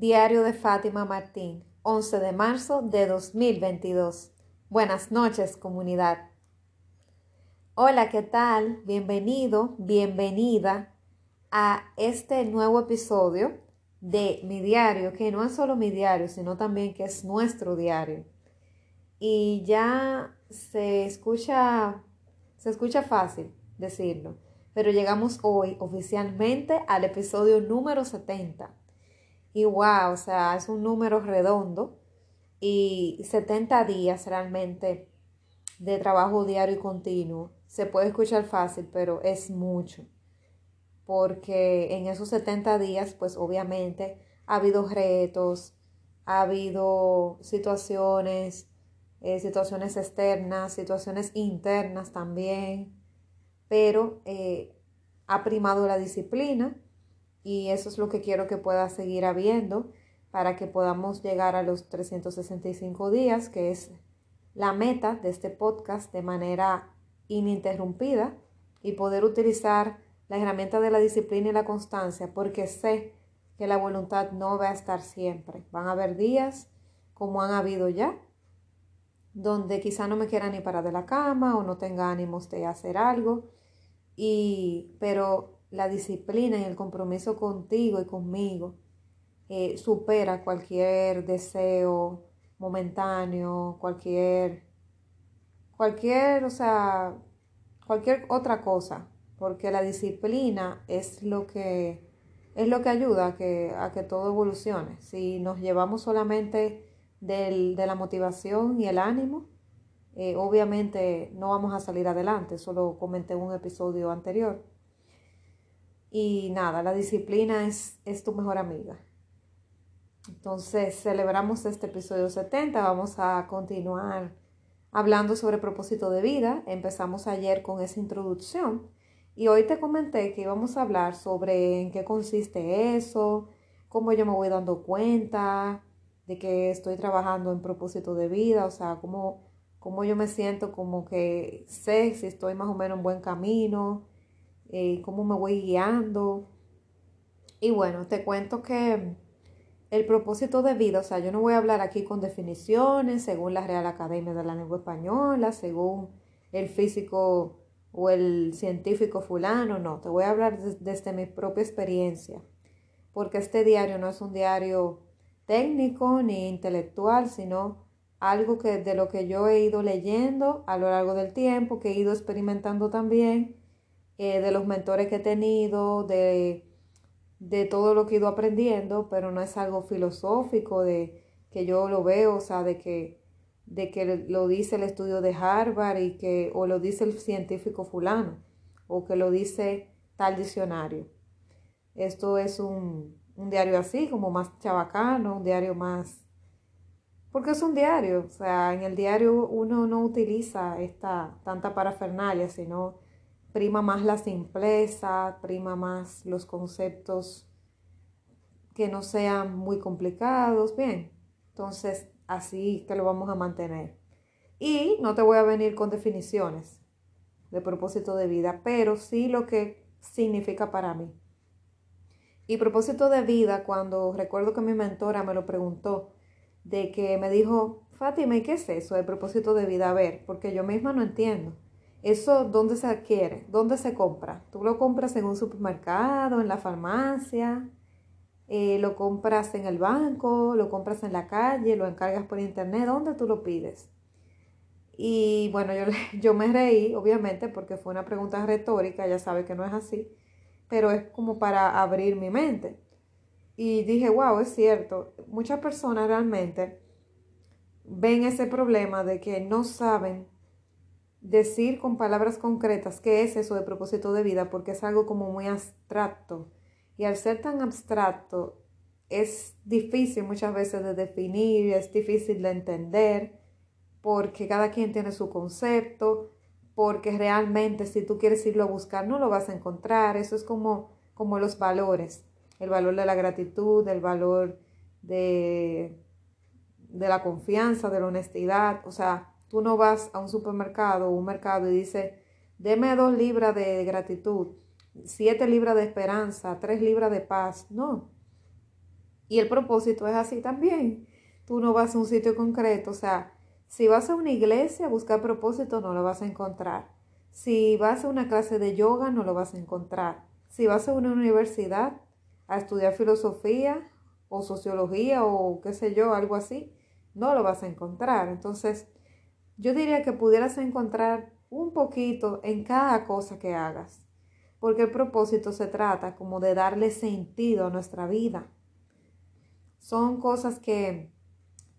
Diario de Fátima Martín, 11 de marzo de 2022. Buenas noches, comunidad. Hola, ¿qué tal? Bienvenido, bienvenida a este nuevo episodio de mi diario, que no es solo mi diario, sino también que es nuestro diario. Y ya se escucha, se escucha fácil decirlo, pero llegamos hoy oficialmente al episodio número 70. Y wow, o sea, es un número redondo y 70 días realmente de trabajo diario y continuo. Se puede escuchar fácil, pero es mucho. Porque en esos 70 días, pues obviamente ha habido retos, ha habido situaciones, eh, situaciones externas, situaciones internas también, pero eh, ha primado la disciplina y eso es lo que quiero que pueda seguir habiendo para que podamos llegar a los 365 días, que es la meta de este podcast de manera ininterrumpida y poder utilizar la herramienta de la disciplina y la constancia, porque sé que la voluntad no va a estar siempre. Van a haber días, como han habido ya, donde quizá no me quiera ni parar de la cama o no tenga ánimos de hacer algo, y, pero la disciplina y el compromiso contigo y conmigo eh, supera cualquier deseo momentáneo, cualquier, cualquier, o sea, cualquier otra cosa, porque la disciplina es lo que es lo que ayuda a que, a que todo evolucione. Si nos llevamos solamente del, de la motivación y el ánimo, eh, obviamente no vamos a salir adelante, eso lo comenté en un episodio anterior. Y nada, la disciplina es, es tu mejor amiga. Entonces, celebramos este episodio 70. Vamos a continuar hablando sobre propósito de vida. Empezamos ayer con esa introducción y hoy te comenté que íbamos a hablar sobre en qué consiste eso, cómo yo me voy dando cuenta de que estoy trabajando en propósito de vida, o sea, cómo, cómo yo me siento como que sé si estoy más o menos en buen camino, eh, cómo me voy guiando. Y bueno, te cuento que el propósito de vida, o sea, yo no voy a hablar aquí con definiciones según la Real Academia de la Lengua Española, según el físico o el científico fulano, no, te voy a hablar desde mi propia experiencia, porque este diario no es un diario técnico ni intelectual, sino algo que de lo que yo he ido leyendo a lo largo del tiempo, que he ido experimentando también eh, de los mentores que he tenido, de, de todo lo que he ido aprendiendo, pero no es algo filosófico de que yo lo veo, o sea, de que, de que lo dice el estudio de Harvard y que, o lo dice el científico fulano, o que lo dice tal diccionario. Esto es un, un diario así, como más chabacano, un diario más... Porque es un diario, o sea, en el diario uno no utiliza esta tanta parafernalia, sino prima más la simpleza, prima más los conceptos que no sean muy complicados. Bien, entonces así que lo vamos a mantener. Y no te voy a venir con definiciones de propósito de vida, pero sí lo que significa para mí. Y propósito de vida, cuando recuerdo que mi mentora me lo preguntó, de que me dijo, Fátima, ¿y qué es eso de propósito de vida? A ver, porque yo misma no entiendo. ¿Eso dónde se adquiere? ¿Dónde se compra? ¿Tú lo compras en un supermercado, en la farmacia? Eh, ¿Lo compras en el banco? ¿Lo compras en la calle? ¿Lo encargas por internet? ¿Dónde tú lo pides? Y bueno, yo, yo me reí, obviamente, porque fue una pregunta retórica, ya sabe que no es así, pero es como para abrir mi mente. Y dije, wow, es cierto, muchas personas realmente ven ese problema de que no saben decir con palabras concretas qué es eso de propósito de vida, porque es algo como muy abstracto. Y al ser tan abstracto, es difícil muchas veces de definir, es difícil de entender, porque cada quien tiene su concepto, porque realmente si tú quieres irlo a buscar no lo vas a encontrar. Eso es como, como los valores, el valor de la gratitud, el valor de, de la confianza, de la honestidad, o sea, Tú no vas a un supermercado o un mercado y dices, deme dos libras de gratitud, siete libras de esperanza, tres libras de paz. No. Y el propósito es así también. Tú no vas a un sitio concreto, o sea, si vas a una iglesia a buscar propósito, no lo vas a encontrar. Si vas a una clase de yoga, no lo vas a encontrar. Si vas a una universidad a estudiar filosofía o sociología o qué sé yo, algo así, no lo vas a encontrar. Entonces, yo diría que pudieras encontrar un poquito en cada cosa que hagas, porque el propósito se trata como de darle sentido a nuestra vida. Son cosas que,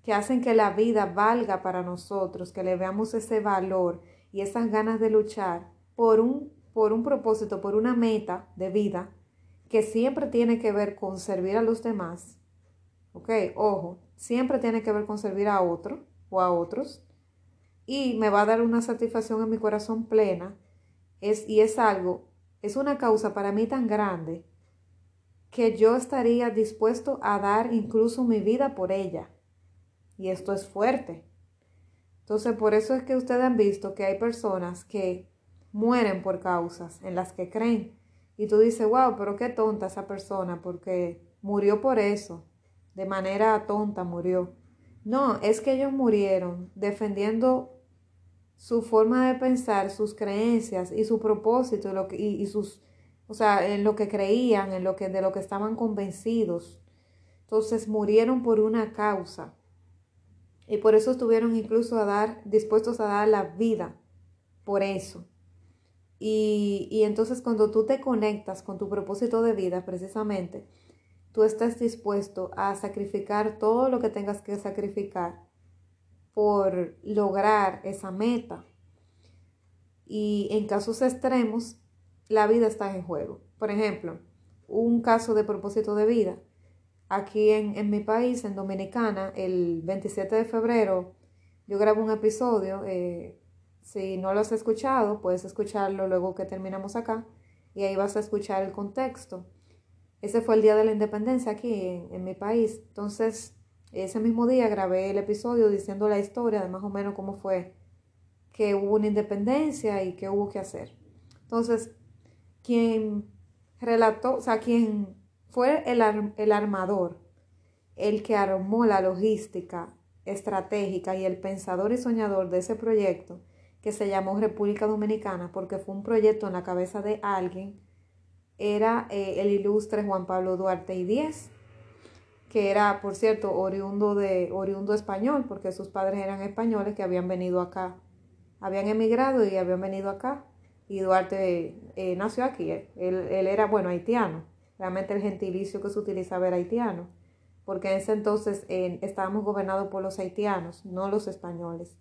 que hacen que la vida valga para nosotros, que le veamos ese valor y esas ganas de luchar por un, por un propósito, por una meta de vida que siempre tiene que ver con servir a los demás. ¿Ok? Ojo, siempre tiene que ver con servir a otro o a otros y me va a dar una satisfacción en mi corazón plena. Es, y es algo, es una causa para mí tan grande que yo estaría dispuesto a dar incluso mi vida por ella. Y esto es fuerte. Entonces, por eso es que ustedes han visto que hay personas que mueren por causas en las que creen. Y tú dices, wow, pero qué tonta esa persona porque murió por eso. De manera tonta murió. No, es que ellos murieron defendiendo su forma de pensar, sus creencias y su propósito lo que, y, sus, o sea, en lo que creían, en lo que, de lo que estaban convencidos. Entonces murieron por una causa. Y por eso estuvieron incluso a dar, dispuestos a dar la vida por eso. Y, y entonces cuando tú te conectas con tu propósito de vida, precisamente, tú estás dispuesto a sacrificar todo lo que tengas que sacrificar por lograr esa meta. Y en casos extremos, la vida está en juego. Por ejemplo, un caso de propósito de vida. Aquí en, mi país, en Dominicana, el 27 de febrero, yo grabo un episodio. Eh, si no lo has escuchado, puedes escucharlo luego que terminamos acá y ahí vas a escuchar el contexto. Ese fue el día de la independencia aquí en, en mi país. Entonces, ese mismo día grabé el episodio diciendo la historia de más o menos cómo fue que hubo una independencia y qué hubo que hacer. Entonces, quien relató, o sea, quien fue el, el armador, el que armó la logística estratégica y el pensador y soñador de ese proyecto, que se llamó República Dominicana, porque fue un proyecto en la cabeza de alguien, era eh, el ilustre Juan Pablo Duarte y Díez que era, por cierto, oriundo, de, oriundo español, porque sus padres eran españoles que habían venido acá, habían emigrado y habían venido acá. Y Duarte eh, nació aquí, él, él, era, bueno, haitiano. Realmente el gentilicio que se utilizaba era haitiano, porque en ese entonces estábamos gobernados por los haitianos, no los españoles.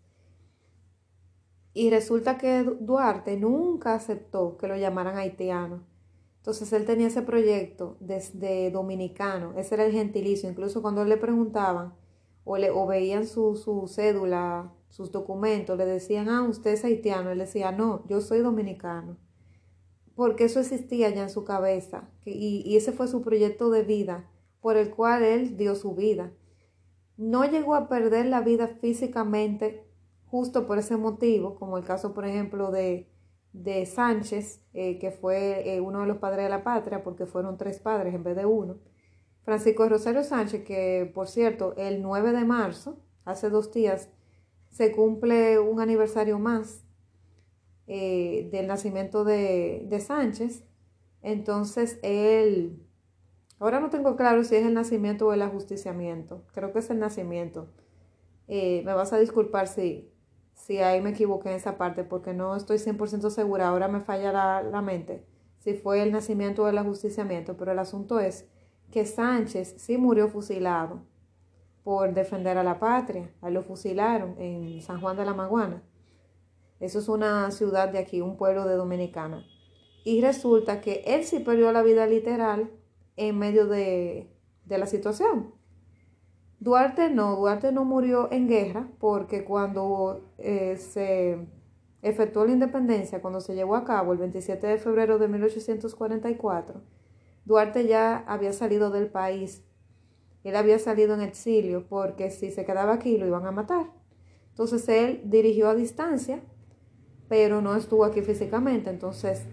Y resulta que Duarte nunca aceptó que lo llamaran haitiano entonces él tenía ese proyecto desde dominicano, ese era el gentilicio, incluso cuando le preguntaban o, le, o veían su, su cédula, sus documentos, le decían, ah, usted es haitiano, él decía, no, yo soy dominicano, porque eso existía ya en su cabeza y, y ese fue su proyecto de vida por el cual él dio su vida. No llegó a perder la vida físicamente justo por ese motivo, como el caso, por ejemplo, de de Sánchez, eh, que fue eh, uno de los padres de la patria, porque fueron tres padres en vez de uno. Francisco Rosario Sánchez, que por cierto, el 9 de marzo, hace dos días, se cumple un aniversario más eh, del nacimiento de, de, Sánchez. Entonces, él, ahora no tengo claro si es el nacimiento o el ajusticiamiento, creo que es el nacimiento. me vas a disculpar si, si ahí me equivoqué en esa parte porque no estoy 100% segura, ahora me falla la, mente si fue el nacimiento o el ajusticiamiento, pero el asunto es que Sánchez sí murió fusilado por defender a la patria, ahí lo fusilaron en San Juan de la Maguana. Eso es una ciudad de aquí, un pueblo de Dominicana. Y resulta que él sí perdió la vida literal en medio de, de la situación. Duarte no, Duarte no murió en guerra porque cuando eh, se efectuó la independencia, cuando se llevó a cabo el 27 de febrero de 1844, Duarte ya había salido del país. Él había salido en exilio porque si se quedaba aquí lo iban a matar. Entonces él dirigió a distancia, pero no estuvo aquí físicamente. Entonces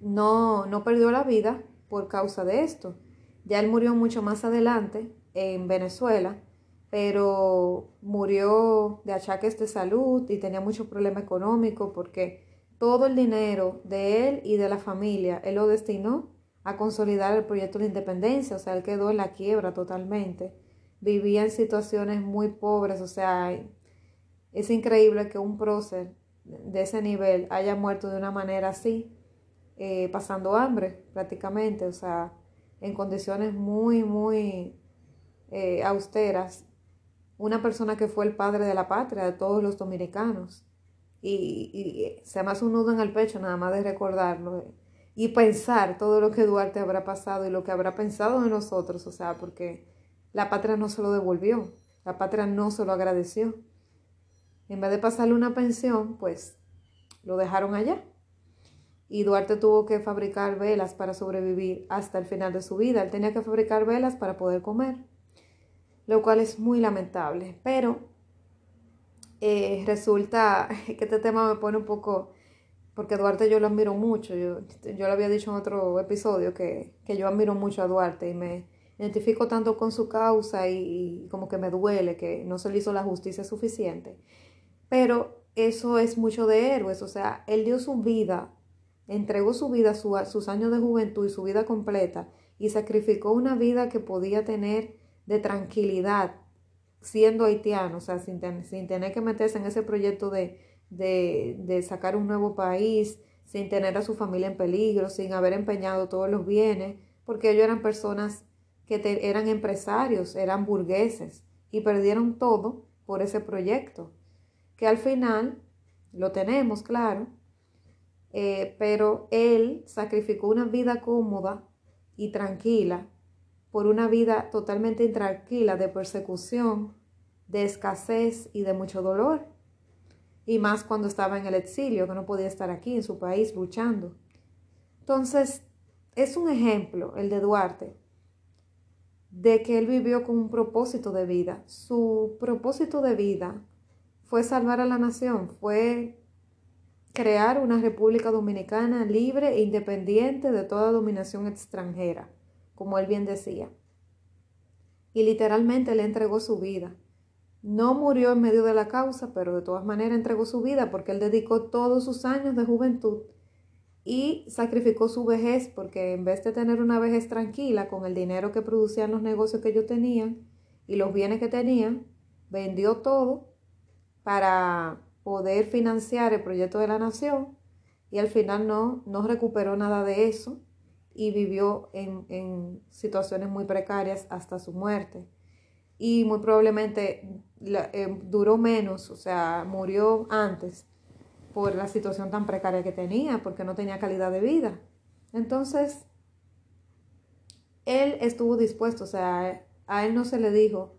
no, no perdió la vida por causa de esto. Ya él murió mucho más adelante en Venezuela, pero murió de achaques de salud y tenía mucho problema económico porque todo el dinero de él y de la familia, él lo destinó a consolidar el proyecto de la independencia, o sea, él quedó en la quiebra totalmente. Vivía en situaciones muy pobres, o sea, es increíble que un prócer de ese nivel haya muerto de una manera así, eh, pasando hambre prácticamente, o sea, en condiciones muy, muy eh, austeras. Una persona que fue el padre de la patria de todos los dominicanos. Y, y se me hace un nudo en el pecho nada más de recordarlo y pensar todo lo que Duarte habrá pasado y lo que habrá pensado de nosotros, o sea, porque la patria no se lo devolvió, la patria no se lo agradeció. En vez de pasarle una pensión, pues lo dejaron allá. Y Duarte tuvo que fabricar velas para sobrevivir hasta el final de su vida. Él tenía que fabricar velas para poder comer, lo cual es muy lamentable. Pero eh, resulta que este tema me pone un poco porque Duarte yo lo admiro mucho. Yo, yo lo había dicho en otro episodio que, yo admiro mucho a Duarte y me identifico tanto con su causa y, como que me duele que no se le hizo la justicia suficiente. Pero eso es mucho de héroes, o sea, él dio su vida, entregó su vida, sus años de juventud y su vida completa y sacrificó una vida que podía tener de tranquilidad siendo haitiano, o sea, sin, sin tener que meterse en ese proyecto de, de, sacar un nuevo país sin tener a su familia en peligro, sin haber empeñado todos los bienes, porque ellos eran personas que eran empresarios, eran burgueses y perdieron todo por ese proyecto, que al final lo tenemos, claro, eh, pero él sacrificó una vida cómoda y tranquila por una vida totalmente intranquila de persecución, de escasez y de mucho dolor y más cuando estaba en el exilio, que no podía estar aquí en su país luchando. Entonces, es un ejemplo, el de Duarte, de que él vivió con un propósito de vida. Su propósito de vida fue salvar a la nación, fue crear una República Dominicana libre e independiente de toda dominación extranjera, como él bien decía. Y literalmente le entregó su vida. No murió en medio de la causa, pero de todas maneras entregó su vida porque él dedicó todos sus años de juventud y sacrificó su vejez porque en vez de tener una vejez tranquila con el dinero que producían los negocios que ellos tenían y los bienes que tenían, vendió todo para poder financiar el proyecto de la nación y al final no, no recuperó nada de eso y vivió en, en situaciones muy precarias hasta su muerte y muy probablemente eh, duró menos, o sea, murió antes por la situación tan precaria que tenía, porque no tenía calidad de vida. Entonces, él estuvo dispuesto, o sea, a él no se le dijo,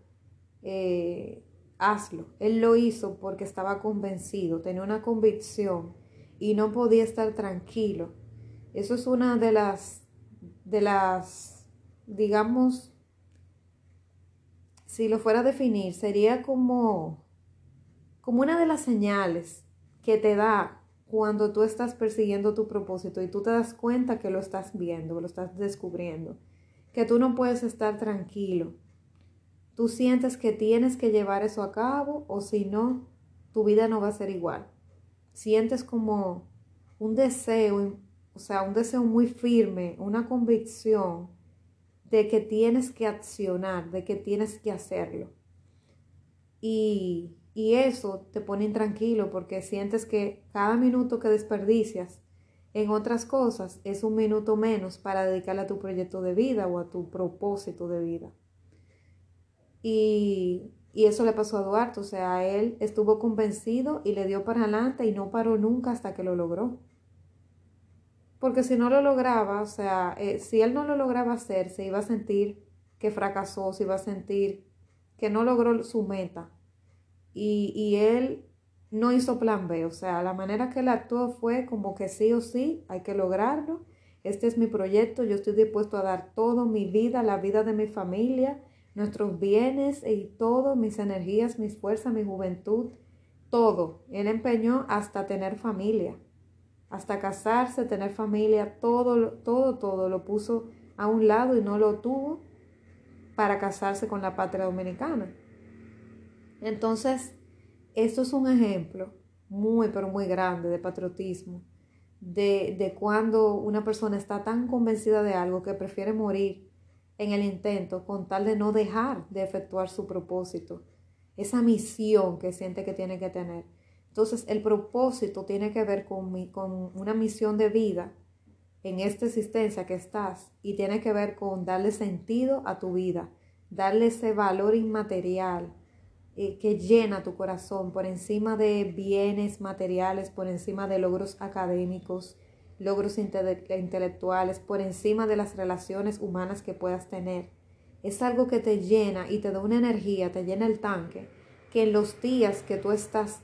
eh, hazlo. Él lo hizo porque estaba convencido, tenía una convicción y no podía estar tranquilo. Eso es una de las, de las, digamos, si lo fuera a definir, sería como, como una de las señales que te da cuando tú estás persiguiendo tu propósito y tú te das cuenta que lo estás viendo, lo estás descubriendo, que tú no puedes estar tranquilo. Tú sientes que tienes que llevar eso a cabo o si no, tu vida no va a ser igual. Sientes como un deseo, o sea, un deseo muy firme, una convicción de que tienes que accionar, de que tienes que hacerlo. Y, y eso te pone intranquilo porque sientes que cada minuto que desperdicias en otras cosas es un minuto menos para dedicarle a tu proyecto de vida o a tu propósito de vida. Y, y eso le pasó a Duarte, o sea, él estuvo convencido y le dio para adelante y no paró nunca hasta que lo logró. Porque si no lo lograba, o sea, eh, si él no lo lograba hacer, se iba a sentir que fracasó, se iba a sentir que no logró su meta. Y, y él no hizo plan B, o sea, la manera que él actuó fue como que sí o sí, hay que lograrlo. Este es mi proyecto, yo estoy dispuesto a dar todo, mi vida, la vida de mi familia, nuestros bienes y todo, mis energías, mis fuerzas, mi juventud, todo. Él empeñó hasta tener familia hasta casarse, tener familia, todo, todo, todo lo puso a un lado y no lo tuvo para casarse con la patria dominicana. Entonces, esto es un ejemplo muy, pero muy grande de patriotismo, de, de cuando una persona está tan convencida de algo que prefiere morir en el intento con tal de no dejar de efectuar su propósito, esa misión que siente que tiene que tener. Entonces, el propósito tiene que ver con, con una misión de vida en esta existencia que estás y tiene que ver con darle sentido a tu vida, darle ese valor inmaterial eh, que llena tu corazón por encima de bienes materiales, por encima de logros académicos, logros intelectuales, por encima de las relaciones humanas que puedas tener. Es algo que te llena y te da una energía, te llena el tanque, que en los días que tú estás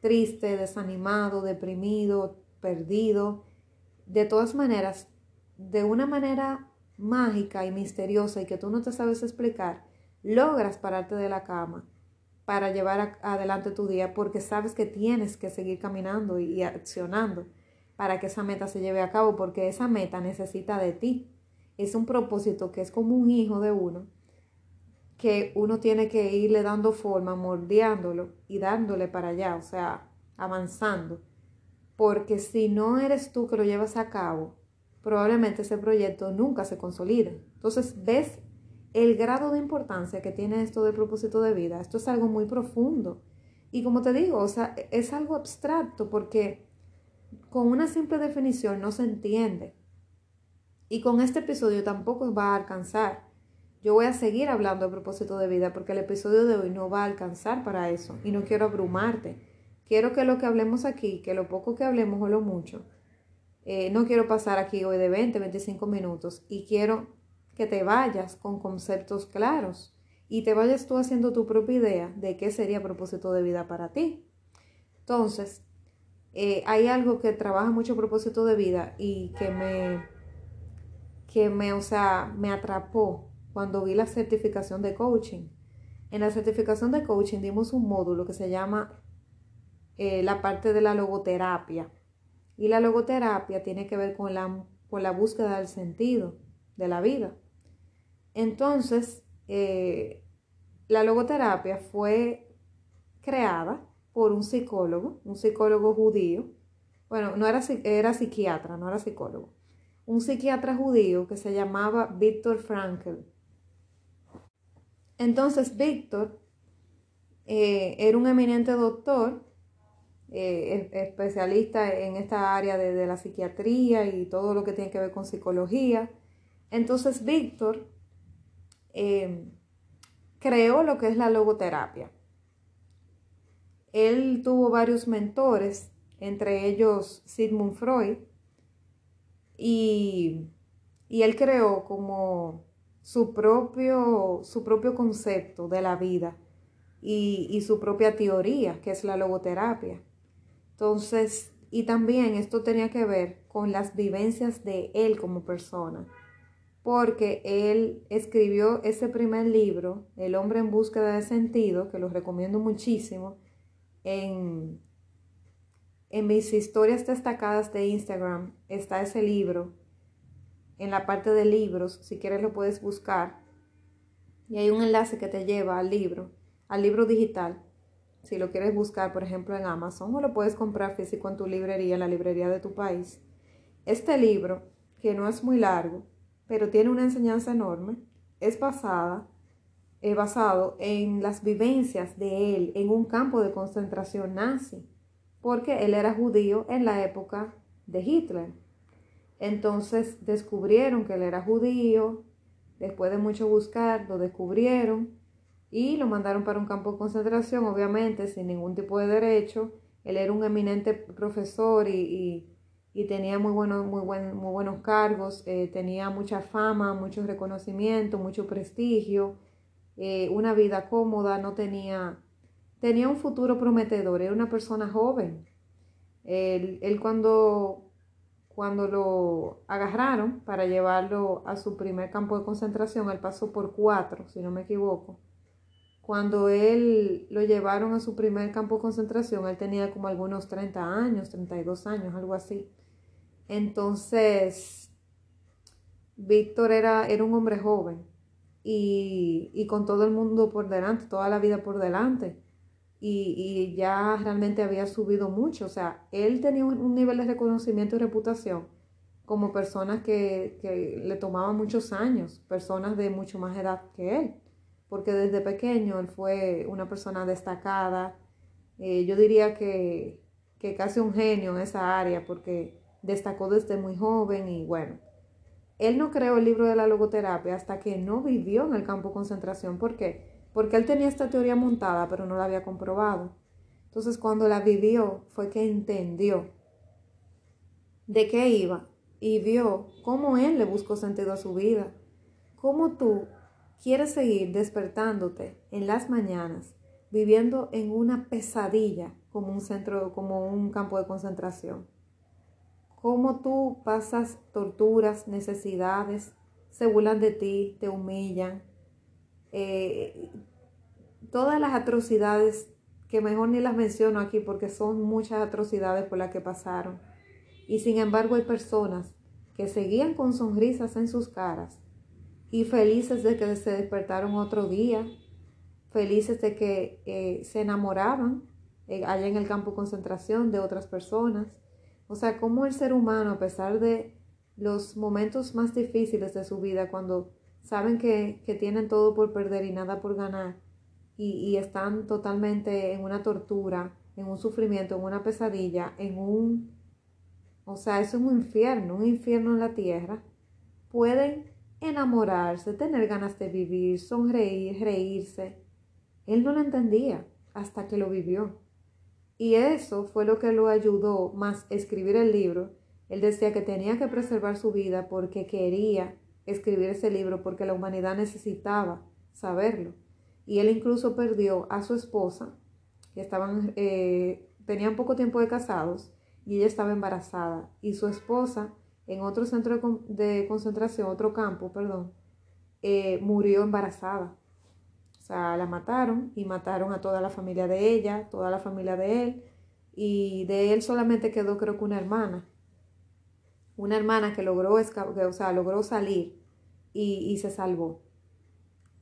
triste, desanimado, deprimido, perdido, de todas maneras, de una manera mágica y misteriosa y que tú no te sabes explicar, logras pararte de la cama para llevar adelante tu día porque sabes que tienes que seguir caminando y accionando para que esa meta se lleve a cabo porque esa meta necesita de ti. Es un propósito que es como un hijo de uno que uno tiene que irle dando forma, moldeándolo y dándole para allá, o sea, avanzando porque si no eres tú que lo llevas a cabo, probablemente ese proyecto nunca se consolide. Entonces, ves el grado de importancia que tiene esto del propósito de vida. Esto es algo muy profundo. Y como te digo, o sea, es algo abstracto porque con una simple definición no se entiende. Y con este episodio tampoco va a alcanzar. Yo voy a seguir hablando de propósito de vida porque el episodio de hoy no va a alcanzar para eso y no quiero abrumarte. Quiero que lo que hablemos aquí, que lo poco que hablemos o lo mucho, eh, no quiero pasar aquí hoy de 20, 25 minutos y quiero que te vayas con conceptos claros y te vayas tú haciendo tu propia idea de qué sería propósito de vida para ti. Entonces, eh, hay algo que trabaja mucho propósito de vida y que me, que me, o sea, me atrapó cuando vi la certificación de coaching. En la certificación de coaching dimos un módulo que se llama eh, la parte de la logoterapia. Y la logoterapia tiene que ver con la, con la búsqueda del sentido de la vida. Entonces, eh, la logoterapia fue creada por un psicólogo, un psicólogo judío. Bueno, no era, era psiquiatra, no era psicólogo. Un psiquiatra judío que se llamaba Víctor Frankl. Entonces, Víctor eh, era un eminente doctor eh, especialista en esta área de, la psiquiatría y todo lo que tiene que ver con psicología. Entonces, Víctor eh, creó lo que es la logoterapia. Él tuvo varios mentores, entre ellos Sigmund Freud, y, él creó como su propio, su propio concepto de la vida y, y su propia teoría, que es la logoterapia. Entonces, y también esto tenía que ver con las vivencias de él como persona, porque él escribió ese primer libro, El hombre en búsqueda de sentido, que lo recomiendo muchísimo, en, en mis historias destacadas de Instagram está ese libro, en la parte de libros, si quieres lo puedes buscar, y hay un enlace que te lleva al libro, al libro digital si lo quieres buscar, por ejemplo, en Amazon o lo puedes comprar físico en tu librería, en la librería de tu país. Este libro, que no es muy largo, pero tiene una enseñanza enorme, es basada, es basado en las vivencias de él en un campo de concentración nazi, porque él era judío en la época de Hitler. Entonces descubrieron que él era judío, después de mucho buscar, lo descubrieron y lo mandaron para un campo de concentración, obviamente sin ningún tipo de derecho. Él era un eminente profesor y, tenía muy buenos, muy, muy buenos cargos, eh, tenía mucha fama, mucho reconocimiento, mucho prestigio, eh, una vida cómoda, no tenía, tenía un futuro prometedor, era una persona joven. Él, él cuando, cuando lo agarraron para llevarlo a su primer campo de concentración, él pasó por cuatro, si no me equivoco cuando él lo llevaron a su primer campo de concentración, él tenía como algunos 30 años, 32 años, algo así. Entonces, Víctor era, era un hombre joven y, y, con todo el mundo por delante, toda la vida por delante. Y, y, ya realmente había subido mucho. O sea, él tenía un, nivel de reconocimiento y reputación como personas que, que, le tomaban muchos años, personas de mucho más edad que él, porque desde pequeño él fue una persona destacada. Eh, yo diría que, que casi un genio en esa área, porque destacó desde muy joven y bueno, él no creó el libro de la logoterapia hasta que no vivió en el campo de concentración. ¿Por qué? Porque él tenía esta teoría montada, pero no la había comprobado. Entonces, cuando la vivió, fue que entendió de qué iba y vio cómo él le buscó sentido a su vida. Cómo tú quieres seguir despertándote en las mañanas, viviendo en una pesadilla como un centro, como un campo de concentración cómo tú pasas torturas, necesidades, se burlan de ti, te humillan, eh, todas las atrocidades que mejor ni las menciono aquí porque son muchas atrocidades por las que pasaron. Y sin embargo hay personas que seguían con sonrisas en sus caras y felices de que se despertaron otro día, felices de que eh, se enamoraban eh, allá en el campo de concentración de otras personas, o sea, cómo el ser humano, a pesar de los momentos más difíciles de su vida, cuando saben que, tienen todo por perder y nada por ganar, y, y, están totalmente en una tortura, en un sufrimiento, en una pesadilla, en un... O sea, eso es un infierno, un infierno en la tierra. Pueden enamorarse, tener ganas de vivir, sonreír, reírse. Él no lo entendía hasta que lo vivió. Y eso fue lo que lo ayudó más escribir el libro. Él decía que tenía que preservar su vida porque quería escribir ese libro, porque la humanidad necesitaba saberlo. Y él incluso perdió a su esposa, que estaban, eh, tenían poco tiempo de casados, y ella estaba embarazada. Y su esposa, en otro centro de, concentración, otro campo, perdón, eh, murió embarazada sea, la mataron y mataron a toda la familia de ella, toda la familia de él, y de él solamente quedó creo que una hermana, una hermana que logró, o sea, logró salir y, se salvó.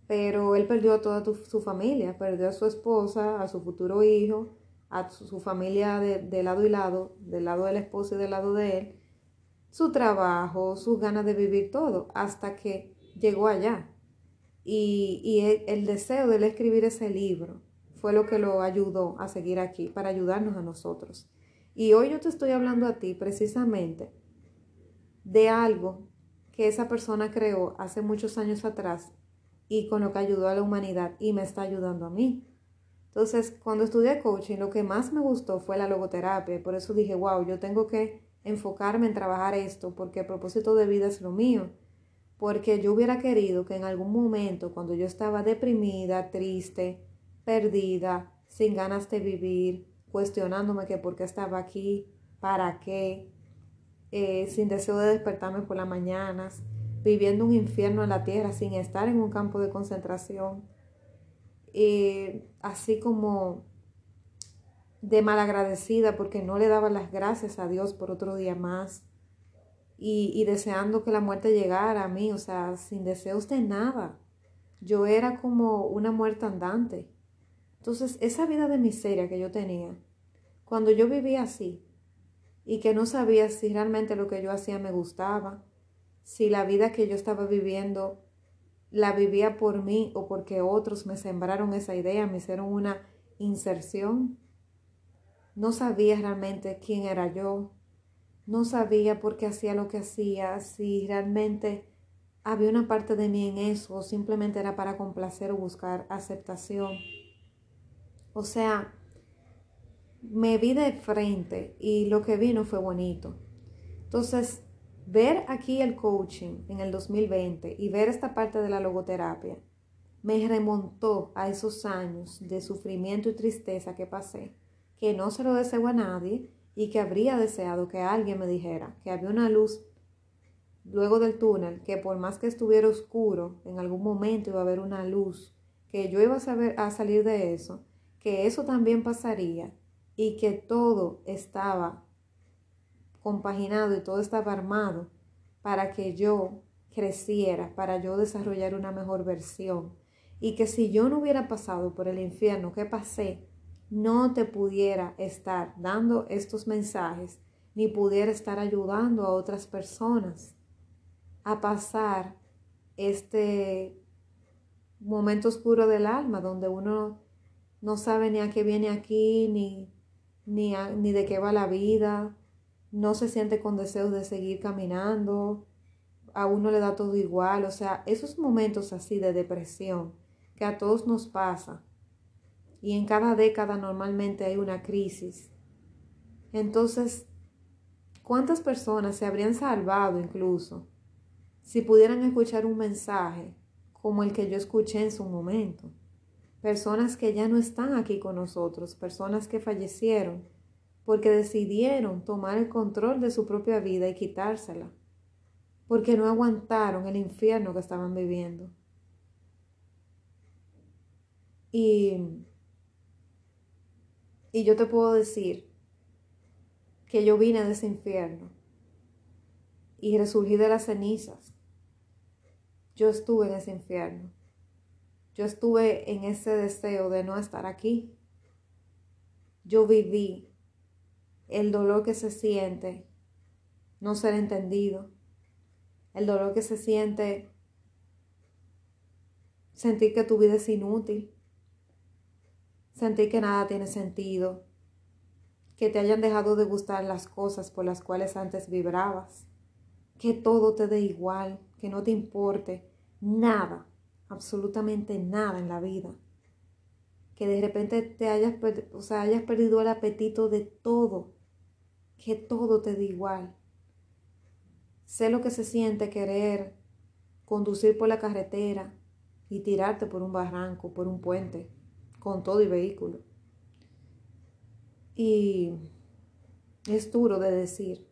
Pero él perdió a toda su familia, perdió a su esposa, a su futuro hijo, a su, familia de, de, lado y lado, del lado del esposo y del lado de él, su trabajo, sus ganas de vivir todo, hasta que llegó allá, y, el, deseo de él escribir ese libro fue lo que lo ayudó a seguir aquí, para ayudarnos a nosotros. Y hoy yo te estoy hablando a ti precisamente de algo que esa persona creó hace muchos años atrás y con lo que ayudó a la humanidad y me está ayudando a mí. Entonces, cuando estudié coaching, lo que más me gustó fue la logoterapia. Por eso dije, wow, yo tengo que enfocarme en trabajar esto porque el propósito de vida es lo mío porque yo hubiera querido que en algún momento, cuando yo estaba deprimida, triste, perdida, sin ganas de vivir, cuestionándome que por qué estaba aquí, para qué, eh, sin deseo de despertarme por las mañanas, viviendo un infierno en la tierra, sin estar en un campo de concentración, y así como de malagradecida porque no le daba las gracias a Dios por otro día más, y, deseando que la muerte llegara a mí, o sea, sin deseos de nada. Yo era como una muerte andante. Entonces, esa vida de miseria que yo tenía, cuando yo vivía así y que no sabía si realmente lo que yo hacía me gustaba, si la vida que yo estaba viviendo la vivía por mí o porque otros me sembraron esa idea, me hicieron una inserción, no sabía realmente quién era yo, no sabía por qué hacía lo que hacía, si realmente había una parte de mí en eso o simplemente era para complacer o buscar aceptación. O sea, me vi de frente y lo que vino fue bonito. Entonces, ver aquí el coaching en el 2020 y ver esta parte de la logoterapia me remontó a esos años de sufrimiento y tristeza que pasé, que no se lo deseo a nadie, y que habría deseado que alguien me dijera que había una luz luego del túnel, que por más que estuviera oscuro, en algún momento iba a haber una luz, que yo iba a, saber, a salir de eso, que eso también pasaría y que todo estaba compaginado y todo estaba armado para que yo, creciera, para yo desarrollar una mejor versión. Y que si yo no hubiera pasado por el infierno que pasé, no te pudiera estar dando estos mensajes, ni pudiera estar ayudando a otras personas a pasar este momento oscuro del alma, donde uno no sabe ni a qué viene aquí, ni, ni, ni de qué va la vida, no se siente con deseos de seguir caminando, a uno le da todo igual, o sea, esos momentos así de depresión que a todos nos pasa, y en cada década normalmente hay una crisis. Entonces, ¿cuántas personas se habrían salvado incluso si pudieran escuchar un mensaje como el que yo escuché en su momento? Personas que ya no están aquí con nosotros, personas que fallecieron porque decidieron tomar el control de su propia vida y quitársela, porque no aguantaron el infierno que estaban viviendo. Y y yo te puedo decir que yo vine de ese infierno y resurgí de las cenizas. Yo estuve en ese infierno. Yo estuve en ese deseo de no estar aquí. Yo viví el dolor que se siente no ser entendido. El dolor que se siente sentir que tu vida es inútil sentir que nada tiene sentido, que te hayan dejado de gustar las cosas por las cuales antes vibrabas, que todo te dé igual, que no te importe nada, absolutamente nada en la vida, que de repente te hayas, o sea, hayas perdido el apetito de todo, que todo te dé igual. Sé lo que se siente querer conducir por la carretera y tirarte por un barranco, por un puente con todo y vehículo. Y es duro de decir,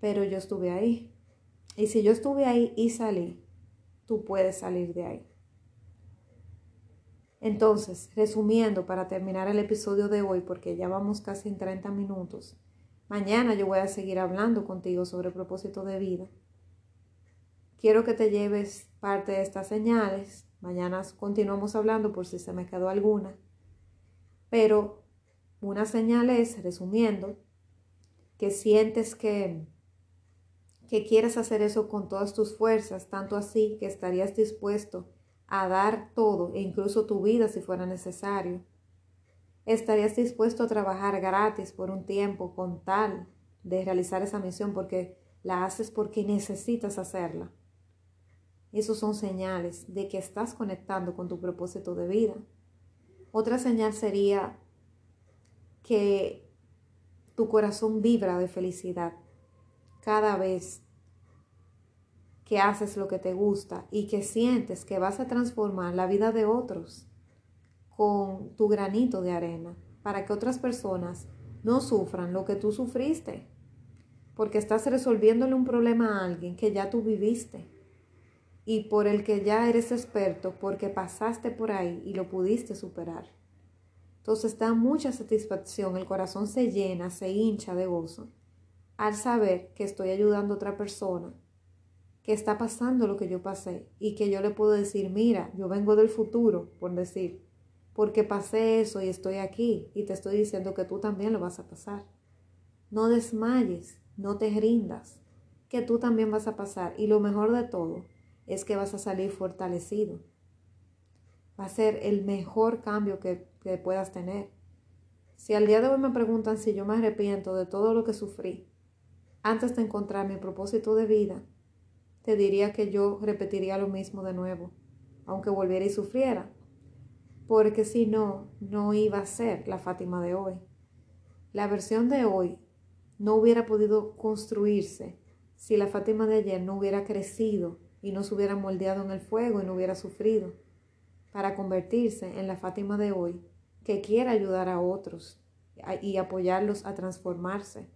pero yo estuve ahí. Y si yo estuve ahí y salí, tú puedes salir de ahí. Entonces, resumiendo para terminar el episodio de hoy, porque ya vamos casi en 30 minutos, mañana yo voy a seguir hablando contigo sobre propósito de vida. Quiero que te lleves parte de estas señales Mañana continuamos hablando por si se me quedó alguna. Pero una señal es, resumiendo, que sientes que, que quieres hacer eso con todas tus fuerzas, tanto así que estarías dispuesto a dar todo e incluso tu vida si fuera necesario. Estarías dispuesto a trabajar gratis por un tiempo con tal de realizar esa misión porque la haces porque necesitas hacerla. Esos son señales de que estás conectando con tu propósito de vida. Otra señal sería que tu corazón vibra de felicidad cada vez que haces lo que te gusta y que sientes que vas a transformar la vida de otros con tu granito de arena para que otras personas no sufran lo que tú sufriste, porque estás resolviéndole un problema a alguien que ya tú viviste y por el que ya eres experto porque pasaste por ahí y lo pudiste superar. Entonces da mucha satisfacción, el corazón se llena, se hincha de gozo al saber que estoy ayudando a otra persona, que está pasando lo que yo pasé y que yo le puedo decir, mira, yo vengo del futuro, por decir, porque pasé eso y estoy aquí y te estoy diciendo que tú también lo vas a pasar. No desmayes, no te rindas, que tú también vas a pasar y lo mejor de todo, es que vas a salir fortalecido. Va a ser el mejor cambio que, puedas tener. Si al día de hoy me preguntan si yo me arrepiento de todo lo que sufrí antes de encontrar mi propósito de vida, te diría que yo repetiría lo mismo de nuevo, aunque volviera y sufriera, porque si no, no iba a ser la Fátima de hoy. La versión de hoy no hubiera podido construirse si la Fátima de ayer no hubiera crecido y no se hubiera moldeado en el fuego y no hubiera sufrido, para convertirse en la Fátima de hoy, que quiere ayudar a otros y apoyarlos a transformarse.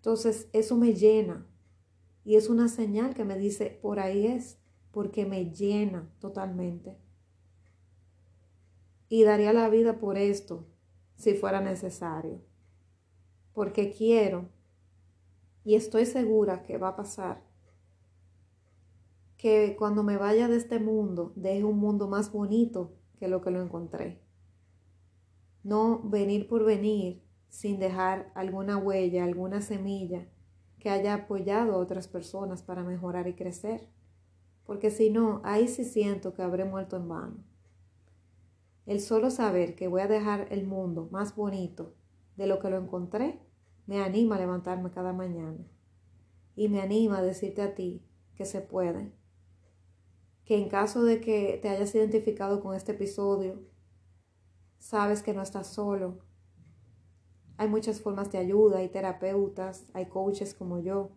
Entonces, eso me llena y es una señal que me dice, por ahí es, porque me llena totalmente. Y daría la vida por esto, si fuera necesario, porque quiero y estoy segura que va a pasar que cuando me vaya de este mundo deje un mundo más bonito que lo que lo encontré. No venir por venir sin dejar alguna huella, alguna semilla que haya apoyado a otras personas para mejorar y crecer. Porque si no, ahí sí siento que habré muerto en vano. El solo saber que voy a dejar el mundo más bonito de lo que lo encontré me anima a levantarme cada mañana. Y me anima a decirte a ti que se puede, que en caso de que te hayas identificado con este episodio, sabes que no estás solo. Hay muchas formas de ayuda, hay terapeutas, hay coaches como yo.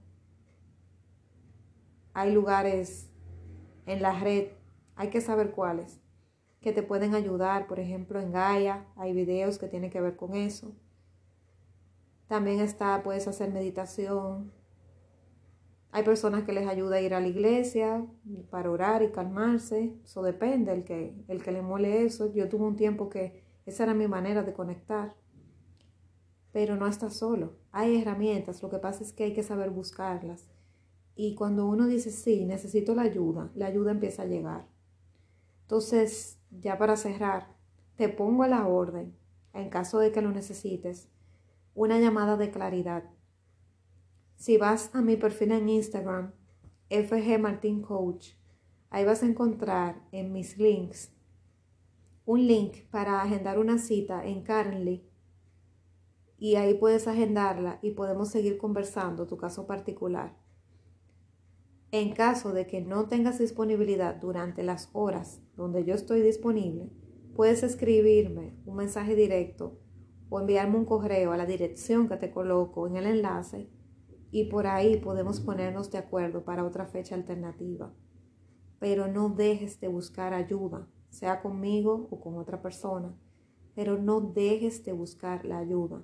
Hay lugares en la red, hay que saber cuáles, que te pueden ayudar. Por ejemplo, en Gaia hay videos que tienen que ver con eso. También está, puedes hacer meditación, hay personas que les ayuda a ir a la iglesia para orar y calmarse. Eso depende, el que, el que le mole eso. Yo tuve un tiempo que esa era mi manera de conectar. Pero no está solo. Hay herramientas. Lo que pasa es que hay que saber buscarlas. Y cuando uno dice, sí, necesito la ayuda, la ayuda empieza a llegar. Entonces, ya para cerrar, te pongo a la orden, en caso de que lo necesites, una llamada de claridad si vas a mi perfil en Instagram, FG Martin Coach, ahí vas a encontrar en mis links un link para agendar una cita en Carly y ahí puedes agendarla y podemos seguir conversando tu caso particular. En caso de que no tengas disponibilidad durante las horas donde yo estoy disponible, puedes escribirme un mensaje directo o enviarme un correo a la dirección que te coloco en el enlace y por ahí podemos ponernos de acuerdo para otra fecha alternativa. Pero no dejes de buscar ayuda, sea conmigo o con otra persona, pero no dejes de buscar la ayuda.